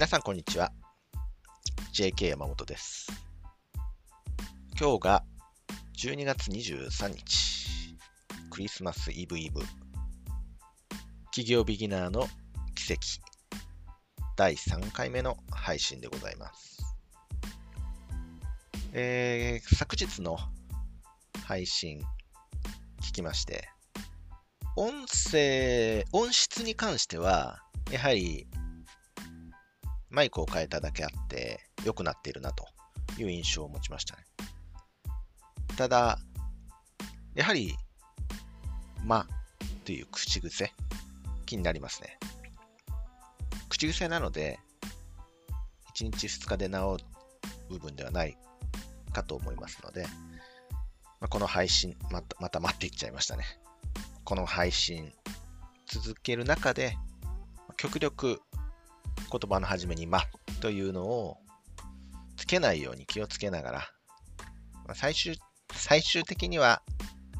皆さんこんにちは。JK 山本です。今日が12月23日、クリスマスイブイブ、企業ビギナーの奇跡、第3回目の配信でございます。えー、昨日の配信聞きまして、音声、音質に関しては、やはりマイクを変えただけあって良くなっているなという印象を持ちましたね。ただ、やはり、まという口癖、気になりますね。口癖なので、1日2日で治る部分ではないかと思いますので、まあ、この配信、また、また待っていっちゃいましたね。この配信、続ける中で、極力言葉の始めに、まというのをつけないように気をつけながら、ま、最終、最終的には、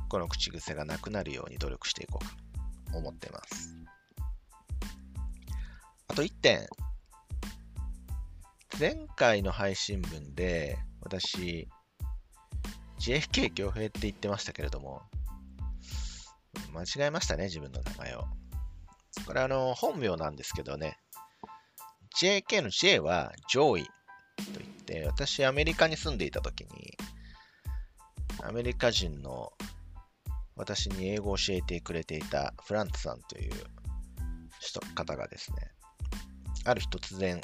この口癖がなくなるように努力していこうと思ってます。あと1点。前回の配信分で、私、JFK 強兵って言ってましたけれども、間違えましたね、自分の名前を。これあの、本名なんですけどね、JK の J は上位と言って、私アメリカに住んでいた時に、アメリカ人の私に英語を教えてくれていたフランツさんという人方がですね、ある日突然、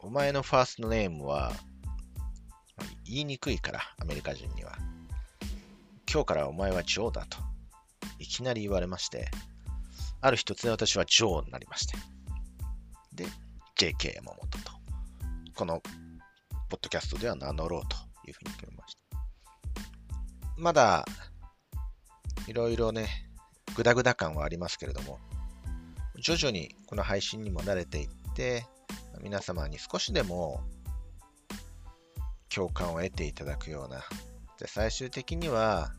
お前のファーストネームは言いにくいから、アメリカ人には。今日からお前はジョーだと、いきなり言われまして、ある日突然私はジョーになりまして。で、JK 山本と、このポッドキャストでは名乗ろうというふうに決めました。まだ、いろいろね、グダグダ感はありますけれども、徐々にこの配信にも慣れていって、皆様に少しでも共感を得ていただくような、で最終的には、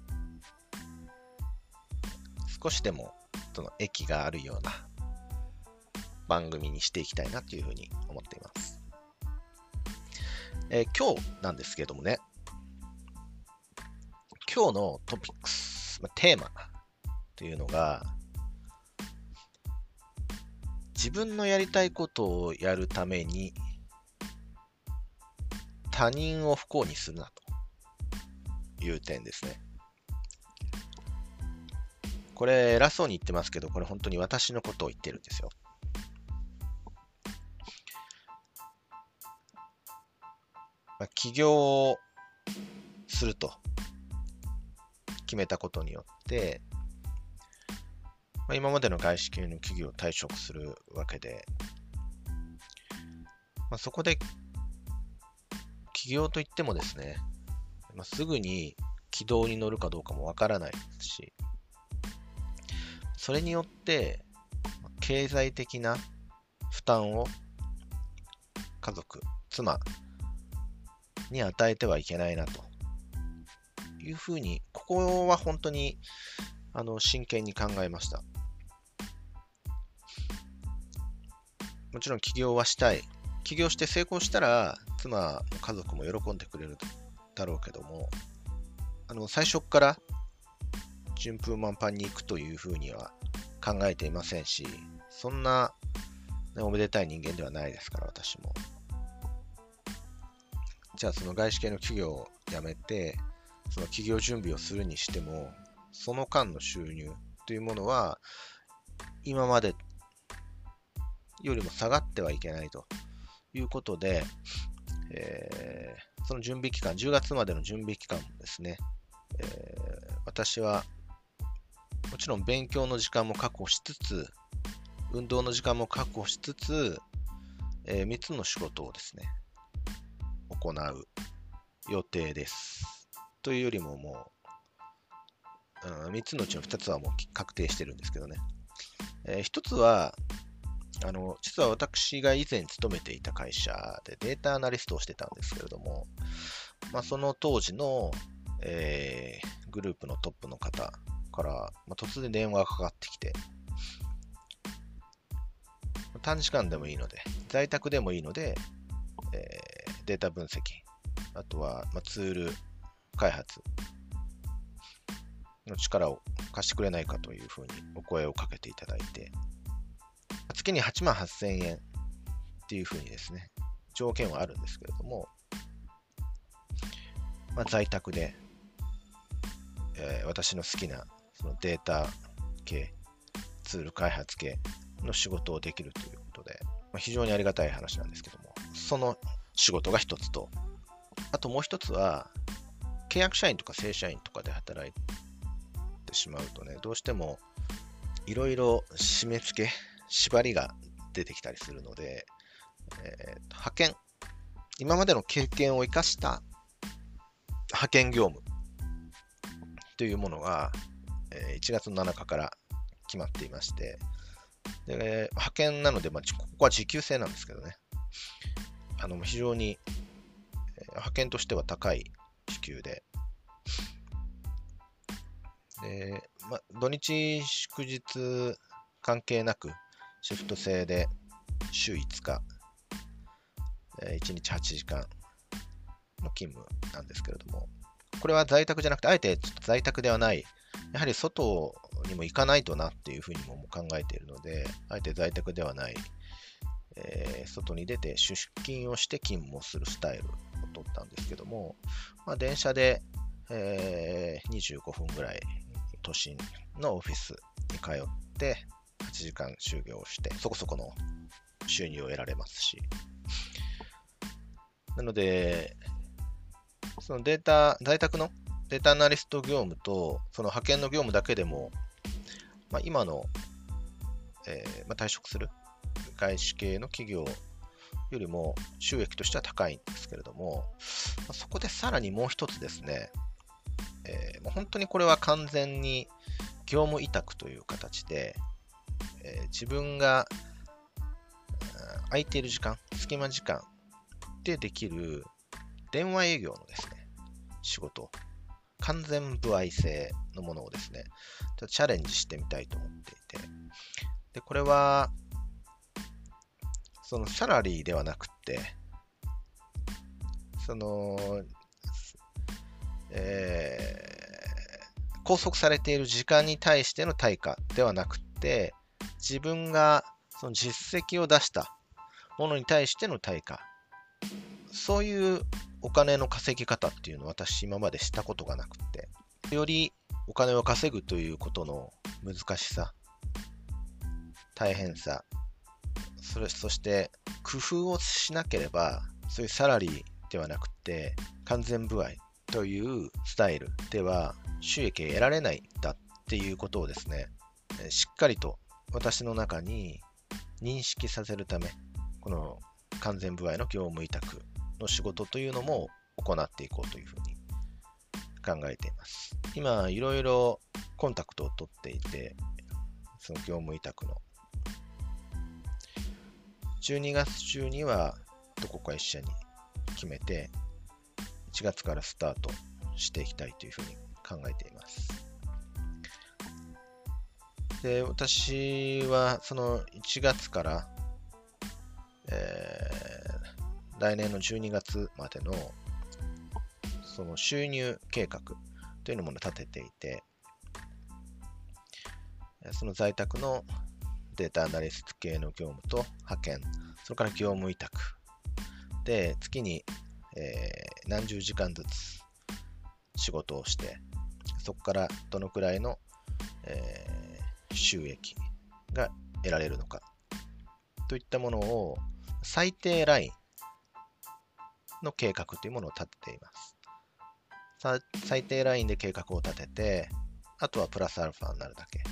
少しでもその駅があるような番組にしていきたいなというふうに思っています。えー今日なんですけどもね、今日のトピックス、まあテーマというのが、自分のやりたいことをやるために他人を不幸にするなという点ですね。これ偉そうに言ってますけど、これ本当に私のことを言ってるんですよ。まあ、起業をすると。決めたことによって、まあ、今までの外資系の企業を退職するわけで、まあ、そこで起業といってもですね、まあ、すぐに軌道に乗るかどうかもわからないですし、それによって経済的な負担を家族、妻に与えてはいけないなというふうに、ここは本当にあの真剣に考えました。もちろん起業はしたい。起業して成功したら、妻も家族も喜んでくれるだろうけども、あの最初から順風満帆に行くというふうには考えていませんし、そんな、ね、おめでたい人間ではないですから、私も。じゃあその外資系の企業を辞めて、その企業準備をするにしても、その間の収入というものは、今までよりも下がってはいけないと。いうことで、えーその準備期間、10月までの準備期間ですね、えー私はもちろん勉強の時間も確保しつつ、運動の時間も確保しつつ、え3つの仕事をですね、行う予定です。というよりももう、うん、3つのうちの2つはもう確定してるんですけどね。え1つは、あの、実は私が以前勤めていた会社でデータアナリストをしてたんですけれども、まあ、その当時の、えーグループのトップの方から、まあ、突然電話がかかってきて、短時間でもいいので、在宅でもいいので、えー、データ分析、あとは、まあ、ツール開発。の力を貸してくれないかというふうにお声をかけていただいて、月に8万8000円っていうふうにですね、条件はあるんですけれども、まあ、在宅で、えー、私の好きなそのデータ系、ツール開発系の仕事をできるということで、まあ、非常にありがたい話なんですけども、その仕事が一つと、あともう一つは、契約社員とか正社員とかで働いてしまうとね、どうしてもいろいろ締め付け、縛りが出てきたりするので、えー、派遣、今までの経験を生かした派遣業務。というものが、えー、1月7日から決まっていまして、で派遣なので、まあ、ここは時給制なんですけどね、あの非常に、派遣としては高い時給で、でま、土日祝日関係なくシフト制で週5日、え、1日8時間の勤務なんですけれども、これは在宅じゃなくて、あえて在宅ではない、やはり外にも行かないとなっていうふうにも考えているので、あえて在宅ではない、えー、外に出て出勤をして勤務をするスタイルを取ったんですけども、まあ、電車で、えー、25分ぐらい都心のオフィスに通って、8時間就業して、そこそこの収入を得られますし、なので、そのデータ、在宅のデータアナリスト業務と、その派遣の業務だけでも、まあ、今の、えー、まあ、退職する外資系の企業よりも収益としては高いんですけれども、そこでさらにもう一つですね、えー、もう本当にこれは完全に業務委託という形で、えー、自分が空いている時間、隙間時間でできる電話営業のですね、仕事、完全歩合制のものをですね、ちょっとチャレンジしてみたいと思っていて、で、これは、そのサラリーではなくて、その、えー、拘束されている時間に対しての対価ではなくて、自分がその実績を出したものに対しての対価、そういうお金の稼ぎ方っていうのを私今までしたことがなくて、よりお金を稼ぐということの難しさ、大変さ、それそして工夫をしなければ、そういうサラリーではなくて、完全歩合というスタイルでは収益を得られないんだっていうことをですね、しっかりと私の中に認識させるため、この完全歩合の業務委託の仕事というのも行っていこうというふうに考えています。今、いろいろコンタクトを取っていて、その業務委託の。12月中にはどこか一社に決めて、1月からスタートしていきたいというふうに考えています。で、私はその1月から、えー来年の12月までのその収入計画というのも立てていて、その在宅のデータアナリスト系の業務と派遣、それから業務委託で月に、えー、何十時間ずつ仕事をして、そこからどのくらいの、えー、収益が得られるのかといったものを最低ラインの計画というものを立てています。最低ラインで計画を立てて、あとはプラスアルファになるだけ。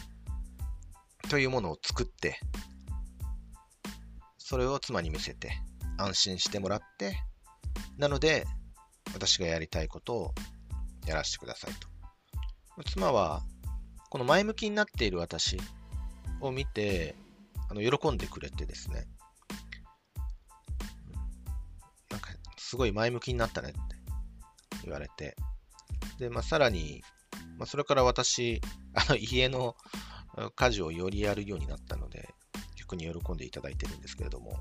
というものを作って、それを妻に見せて、安心してもらって、なので、私がやりたいことをやらせてくださいと。妻は、この前向きになっている私を見て、あの喜んでくれてですね、なんかすごい前向きになったねって言われて、で、まあ、さらに、まあ、それから私、あの家の家事をよりやるようになったので、逆に喜んでいただいてるんですけれども。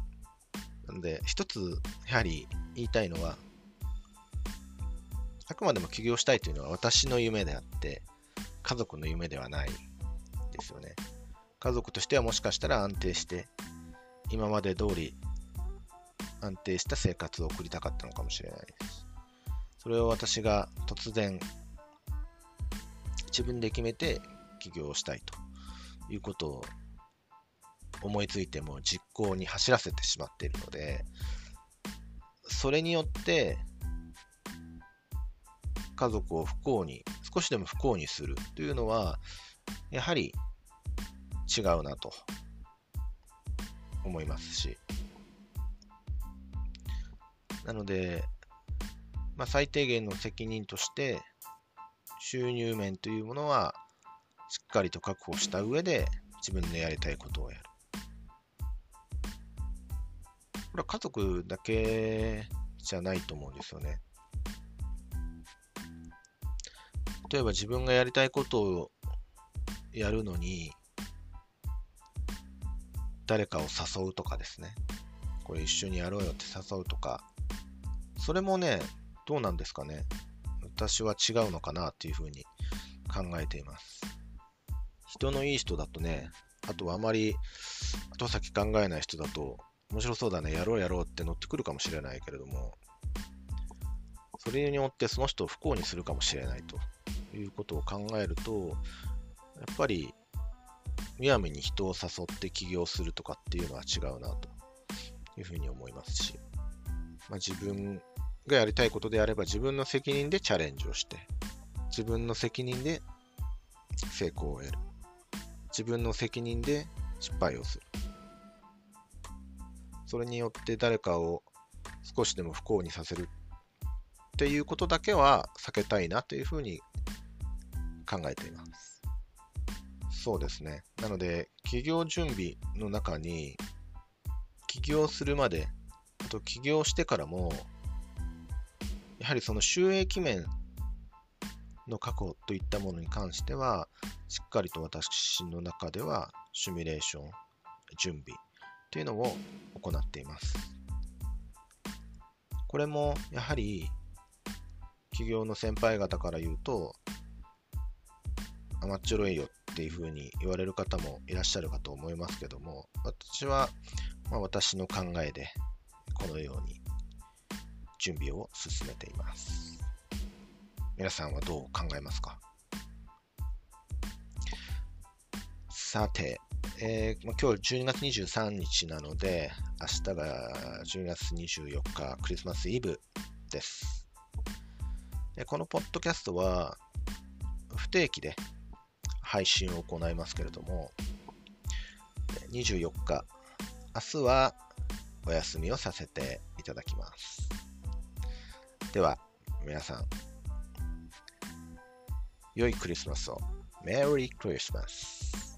なので、一つ、やはり言いたいのは、あくまでも起業したいというのは私の夢であって、家族の夢ではないですよね。家族としてはもしかしたら安定して、今まで通り安定した生活を送りたかったのかもしれないです。それを私が突然自分で決めて起業したいということを思いついても実行に走らせてしまっているので、それによって家族を不幸に、少しでも不幸にするというのは、やはり違うなと思いますし、なので、まあ、最低限の責任として、収入面というものはしっかりと確保した上で自分のやりたいことをやる。これは家族だけじゃないと思うんですよね。例えば自分がやりたいことをやるのに、誰かを誘うとかですね。これ一緒にやろうよって誘うとか、それもね、どうなんですかね。私は違うのかなっていうふうに考えています。人のいい人だとね、あとはあまり後先考えない人だと、面白そうだね、やろうやろうって乗ってくるかもしれないけれども、それによってその人を不幸にするかもしれないということを考えると、やっぱり、むやみに人を誘って起業するとかっていうのは違うなというふうに思いますし、まあ、自分がやりたいことであれば自分の責任でチャレンジをして、自分の責任で成功を得る。自分の責任で失敗をする。それによって誰かを少しでも不幸にさせるっていうことだけは避けたいなというふうに考えています。そうですね。なので、企業準備の中に、起業するまで、あと起業してからも、やはりその収益面の確保といったものに関しては、しっかりと私の中ではシミュレーション、準備というのを行っています。これもやはり企業の先輩方から言うと、甘っちょろいよっていうふうに言われる方もいらっしゃるかと思いますけども、私は、まあ、私の考えでこのように準備を進めています。皆さんはどう考えますか？さて、えー、今日12月23日なので、明日が12月24日クリスマスイブです。でこのポッドキャストは不定期で配信を行いますけれども、24日、明日はお休みをさせていただきます。では、皆さん、良いクリスマスを。メリークリスマス。